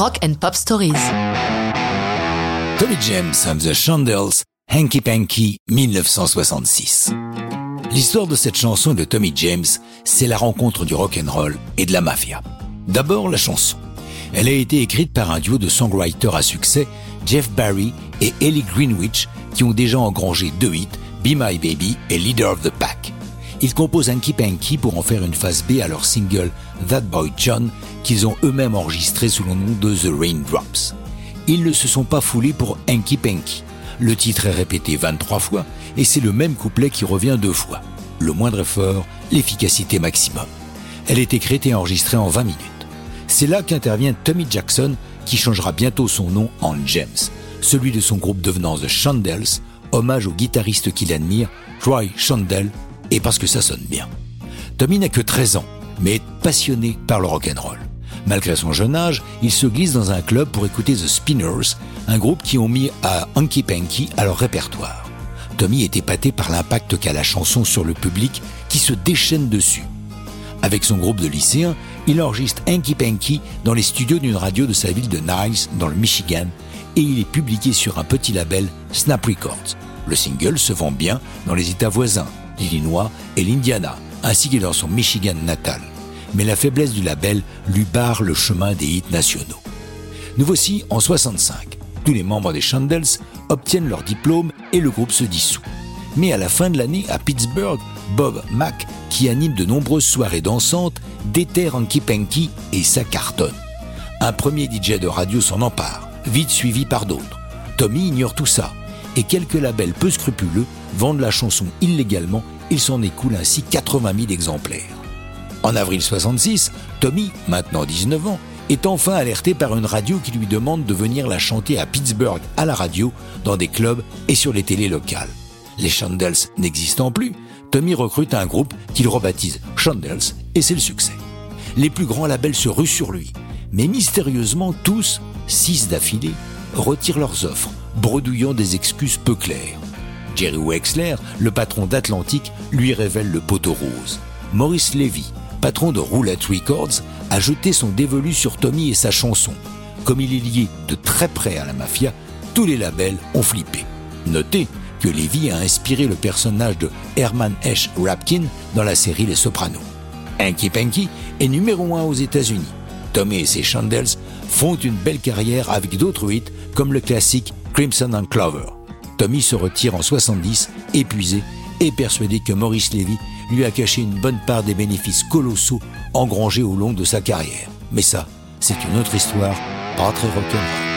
Rock and Pop Stories. Tommy James and the Chandels, Hanky Panky, 1966. L'histoire de cette chanson de Tommy James, c'est la rencontre du rock and roll et de la mafia. D'abord la chanson. Elle a été écrite par un duo de songwriters à succès, Jeff Barry et Ellie Greenwich, qui ont déjà engrangé deux hits, Be My Baby et Leader of the Pack. Ils composent Hanky Panky pour en faire une phase B à leur single That Boy John, qu'ils ont eux-mêmes enregistré sous le nom de The Raindrops. Ils ne se sont pas foulés pour Hanky Panky. Le titre est répété 23 fois et c'est le même couplet qui revient deux fois. Le moindre effort, l'efficacité maximum. Elle est écrite et enregistrée en 20 minutes. C'est là qu'intervient Tommy Jackson qui changera bientôt son nom en James, celui de son groupe devenant The Chandels, hommage au guitariste qu'il admire, Troy Chandel, et parce que ça sonne bien. Tommy n'a que 13 ans, mais est passionné par le rock'n'roll. Malgré son jeune âge, il se glisse dans un club pour écouter The Spinners, un groupe qui ont mis à Hanky Panky à leur répertoire. Tommy est épaté par l'impact qu'a la chanson sur le public qui se déchaîne dessus. Avec son groupe de lycéens, il enregistre Hanky Panky dans les studios d'une radio de sa ville de Niles, dans le Michigan, et il est publié sur un petit label Snap Records. Le single se vend bien dans les États voisins, l'Illinois et l'Indiana, ainsi que dans son Michigan natal. Mais la faiblesse du label lui barre le chemin des hits nationaux. Nous voici en 65. Tous les membres des Chandels obtiennent leur diplôme et le groupe se dissout. Mais à la fin de l'année, à Pittsburgh, Bob Mack, qui anime de nombreuses soirées dansantes, déterre Hanky Panky et ça cartonne. Un premier DJ de radio s'en empare, vite suivi par d'autres. Tommy ignore tout ça, et quelques labels peu scrupuleux vendent la chanson illégalement, il s'en écoule ainsi 80 000 exemplaires. En avril 66, Tommy, maintenant 19 ans, est enfin alerté par une radio qui lui demande de venir la chanter à Pittsburgh à la radio, dans des clubs et sur les télés locales. Les Chandels n'existant plus, Tommy recrute un groupe qu'il rebaptise Chandels et c'est le succès. Les plus grands labels se ruent sur lui, mais mystérieusement tous, six d'affilée, retirent leurs offres, bredouillant des excuses peu claires. Jerry Wexler, le patron d'Atlantic, lui révèle le poteau rose. Maurice Levy, patron de Roulette Records, a jeté son dévolu sur Tommy et sa chanson. Comme il est lié de très près à la mafia, tous les labels ont flippé. Notez que Levy a inspiré le personnage de Herman Esch Rapkin dans la série Les Sopranos. Hanky Panky est numéro un aux États-Unis. Tommy et ses Chandels font une belle carrière avec d'autres hits comme le classique Crimson and Clover. Tommy se retire en 70, épuisé et persuadé que Maurice Levy lui a caché une bonne part des bénéfices colossaux engrangés au long de sa carrière. Mais ça, c'est une autre histoire, pas très rock'n'roll.